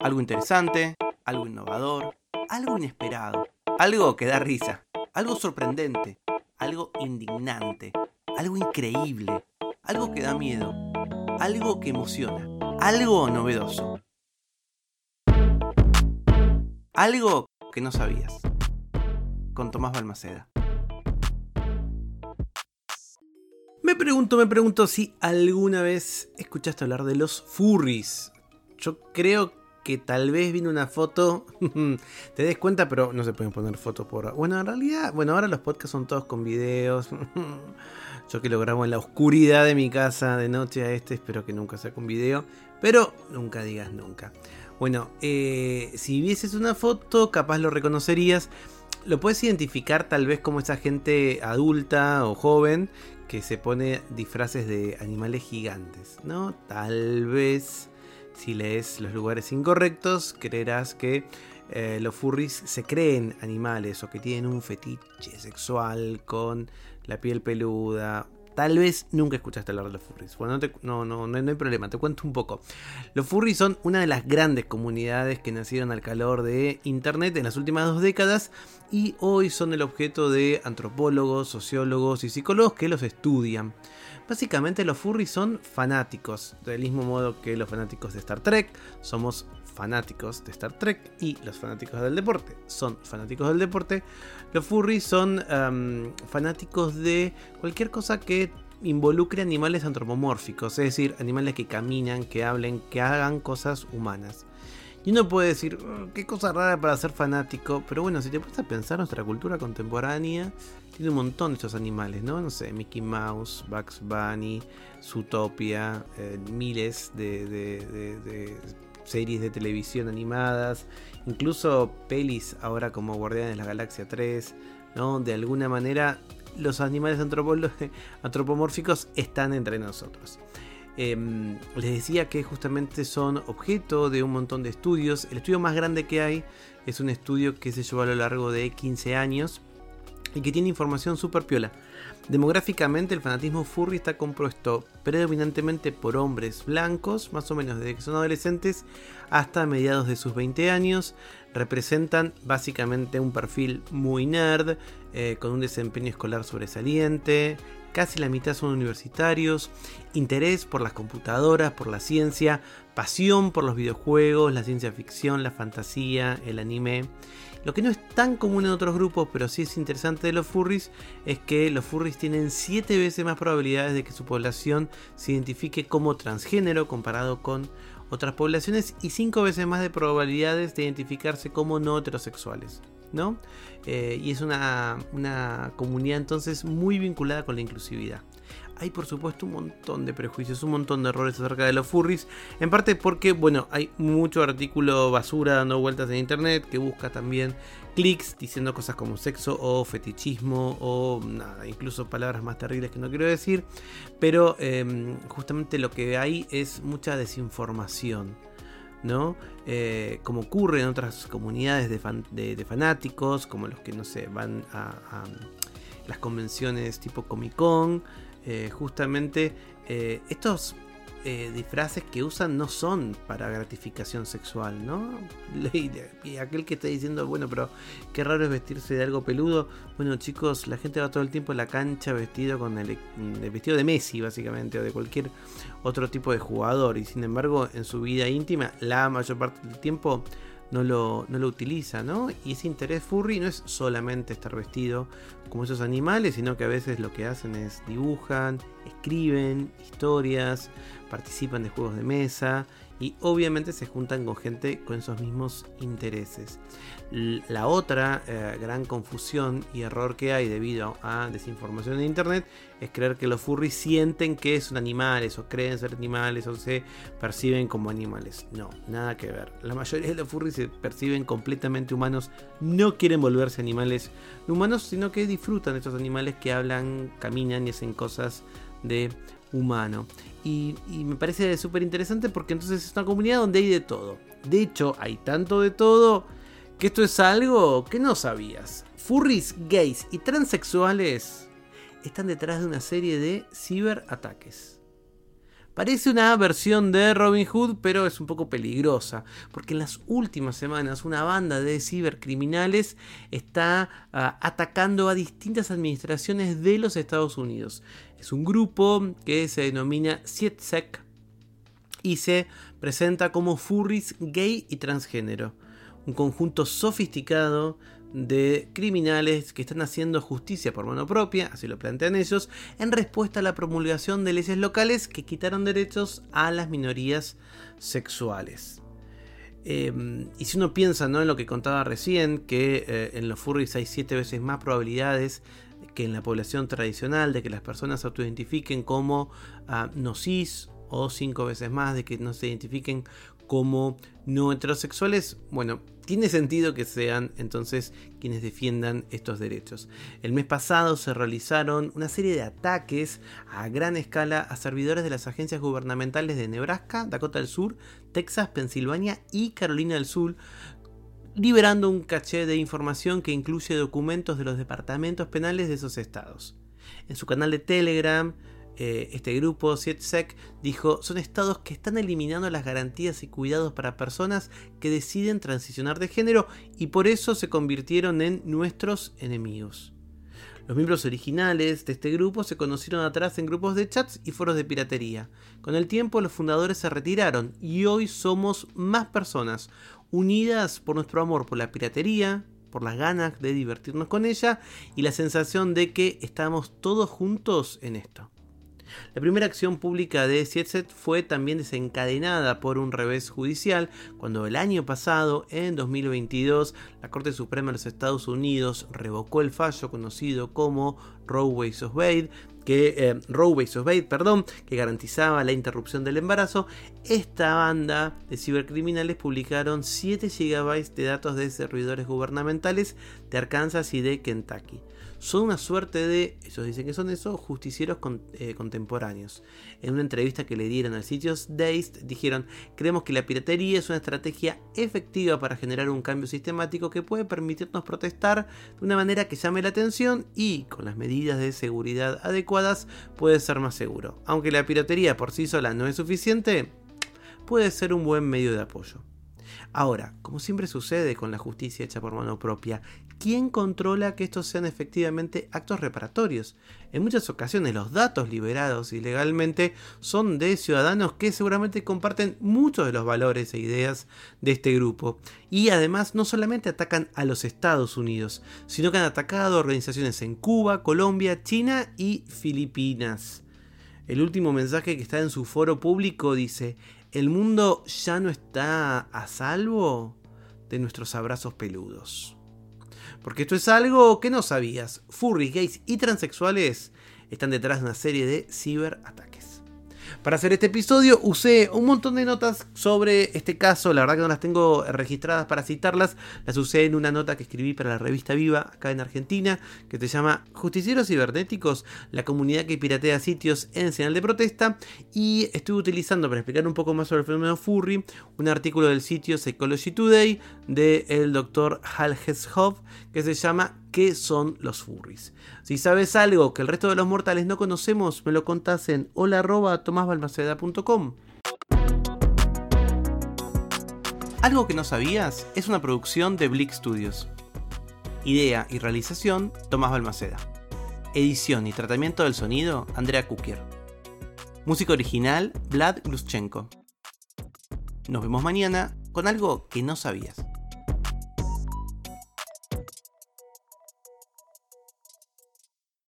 Algo interesante, algo innovador, algo inesperado, algo que da risa, algo sorprendente, algo indignante, algo increíble, algo que da miedo, algo que emociona, algo novedoso. Algo que no sabías. Con Tomás Balmaceda. Me pregunto, me pregunto si alguna vez escuchaste hablar de los furries. Yo creo que tal vez vino una foto, te des cuenta, pero no se pueden poner fotos por... Bueno, en realidad, bueno, ahora los podcasts son todos con videos. Yo que lo grabo en la oscuridad de mi casa de noche a este, espero que nunca sea con video, pero nunca digas nunca. Bueno, eh, si vieses una foto, capaz lo reconocerías. Lo puedes identificar tal vez como esa gente adulta o joven que se pone disfraces de animales gigantes, ¿no? Tal vez si lees los lugares incorrectos, creerás que eh, los furries se creen animales o que tienen un fetiche sexual con la piel peluda. Tal vez nunca escuchaste hablar de los furries. Bueno, no, no, no, hay problema, te cuento un poco. Los furries son una de las grandes comunidades que nacieron al calor de Internet en las últimas dos décadas y hoy son el objeto de antropólogos, sociólogos y psicólogos que los estudian. Básicamente los furries son fanáticos, del mismo modo que los fanáticos de Star Trek somos fanáticos de Star Trek y los fanáticos del deporte son fanáticos del deporte. Los furries son fanáticos de cualquier cosa que involucre animales antropomórficos, es decir, animales que caminan, que hablen, que hagan cosas humanas. Y uno puede decir, oh, qué cosa rara para ser fanático, pero bueno, si te pones a pensar, nuestra cultura contemporánea tiene un montón de estos animales, ¿no? No sé, Mickey Mouse, Bugs Bunny, Zootopia, eh, miles de, series de televisión animadas, incluso pelis ahora como Guardianes de la Galaxia 3, ¿no? De alguna manera los animales antropomórficos están entre nosotros. Em, les decía que justamente son objeto de un montón de estudios. El estudio más grande que hay es un estudio que se llevó a lo largo de 15 años y que tiene información super piola. Demográficamente el fanatismo furry está compuesto predominantemente por hombres blancos, más o menos desde que son adolescentes hasta mediados de sus 20 años. Representan básicamente un perfil muy nerd, eh, con un desempeño escolar sobresaliente, casi la mitad son universitarios, interés por las computadoras, por la ciencia, pasión por los videojuegos, la ciencia ficción, la fantasía, el anime. Lo que no es tan común en otros grupos, pero sí es interesante de los furries, es que los furries tienen 7 veces más probabilidades de que su población se identifique como transgénero comparado con otras poblaciones y 5 veces más de probabilidades de identificarse como no heterosexuales. ¿No? Eh, y es una, una comunidad entonces muy vinculada con la inclusividad hay por supuesto un montón de prejuicios, un montón de errores acerca de los furries. En parte porque, bueno, hay mucho artículo basura dando vueltas en internet que busca también clics diciendo cosas como sexo o fetichismo o nada, incluso palabras más terribles que no quiero decir. Pero em, justamente lo que hay es mucha desinformación. ¿No? Eh, como ocurre en otras comunidades de, fanáticos, como los que no sé, van a, a las convenciones tipo Comic Con, eh, justamente eh, estos eh, disfraces que usan no son para gratificación sexual, ¿no? Y aquel que está diciendo, bueno, pero qué raro es vestirse de algo peludo. Bueno, chicos, la gente va todo el tiempo en la cancha vestido con el, el vestido de Messi, básicamente, o de cualquier otro tipo de jugador. Y sin embargo, en su vida íntima, la mayor parte del tiempo no lo, no lo utiliza, ¿no? Y ese interés furry no es solamente estar vestido como esos animales, sino que a veces lo que hacen es dibujan, escriben historias, participan de juegos de mesa y obviamente se juntan con gente con esos mismos intereses. La otra eh, gran confusión y error que hay debido a desinformación en internet es creer que los furries sienten que son animales o creen ser animales o se perciben como animales. No, nada que ver. La mayoría de los furries se perciben completamente humanos, no quieren volverse animales humanos, sino que disfrutan de estos animales que hablan, caminan y hacen cosas de humano. Y, me parece súper interesante porque entonces es una comunidad donde hay de todo. De hecho, hay tanto de todo que esto es algo que no sabías. Furries, gays y transexuales están detrás de una serie de ciberataques. Parece una versión de Robin Hood, pero es un poco peligrosa, porque en las últimas semanas una banda de cibercriminales está ah, atacando a distintas administraciones de los Estados Unidos. Es un grupo que se denomina CIETSEC y se presenta como furries gay y transgénero. Un conjunto sofisticado de criminales que están haciendo justicia por mano propia, así lo plantean ellos, en respuesta a la promulgación de leyes locales que quitaron derechos a las minorías sexuales. Em, y si uno piensa ¿no? en lo que contaba recién, que eh, en los furries hay siete veces más probabilidades que en la población tradicional de que las personas se autoidentifiquen como uh, no cis o cinco veces más de que no se identifiquen como no heterosexuales, bueno, tiene sentido que sean entonces quienes defiendan estos derechos. El mes pasado se realizaron una serie de ataques a gran escala a servidores de las agencias gubernamentales de Nebraska, Dakota del Sur, Texas, Pensilvania y Carolina del Sur, liberando un caché de información que incluye documentos de los departamentos penales de esos estados. En su canal de Telegram, eh, este grupo, CIETSEC, dijo, son estados que están eliminando las garantías y cuidados para personas que deciden transicionar de género y por eso se convirtieron en nuestros enemigos. Los miembros originales de este grupo se conocieron atrás en grupos de chats y foros de piratería. Con el tiempo los fundadores se retiraron y hoy somos más personas unidas por nuestro amor por la piratería, por las ganas de divertirnos con ella y la sensación de que estamos todos juntos en esto. La primera acción pública de Sietset fue también desencadenada por un revés judicial cuando el año pasado, en 2022, la Corte Suprema de los Estados Unidos revocó el fallo conocido como Roe vs. Wade, que eh, Roe. Wade, perdón, que garantizaba la interrupción del embarazo, esta banda de cibercriminales publicaron 7 GB de datos de servidores gubernamentales de Arkansas y de Kentucky son una suerte de, ellos dicen que son eso, justicieros eh, contemporáneos. En una entrevista que le dieron al sitio Dazed, dijeron, creemos que la piratería es una estrategia efectiva para generar un cambio sistemático que puede permitirnos protestar de una manera que llame la atención y, con las medidas de seguridad adecuadas, puede ser más seguro. Aunque la piratería por sí sola no es suficiente, puede ser un buen medio de apoyo. Ahora, como siempre sucede con la justicia hecha por mano propia, ¿quién controla que estos sean efectivamente actos reparatorios? En muchas ocasiones los datos liberados ilegalmente son de ciudadanos que seguramente comparten muchos de los valores e ideas de este grupo. Y además no solamente atacan a los Estados Unidos, sino que han atacado organizaciones en Cuba, Colombia, China y Filipinas. El último mensaje que está en su foro público dice, ¿El mundo ya no está a salvo de nuestros abrazos peludos? Porque esto es algo que no sabías. Furries, gays y transexuales están detrás de una serie de ciberataques. Para hacer este episodio usé un montón de notas sobre este caso, la verdad que no las tengo registradas para citarlas, las usé en una nota que escribí para la revista Viva acá en Argentina, que se llama Justicieros Cibernéticos, la comunidad que piratea sitios en señal de protesta, y estuve utilizando para explicar un poco más sobre el fenómeno furry, un artículo del sitio Psychology Today del el doctor Hal Heshoff que se llama ¿Qué son los furries? Si sabes algo que el resto de los mortales no conocemos, me lo contás en hola.tomasbalmaceda.com. Algo que no sabías es una producción de Blick Studios. Idea y realización, Tomás Balmaceda. Edición y tratamiento del sonido, Andrea Kukier. Música original, Vlad Gluschenko. Nos vemos mañana con algo que no sabías.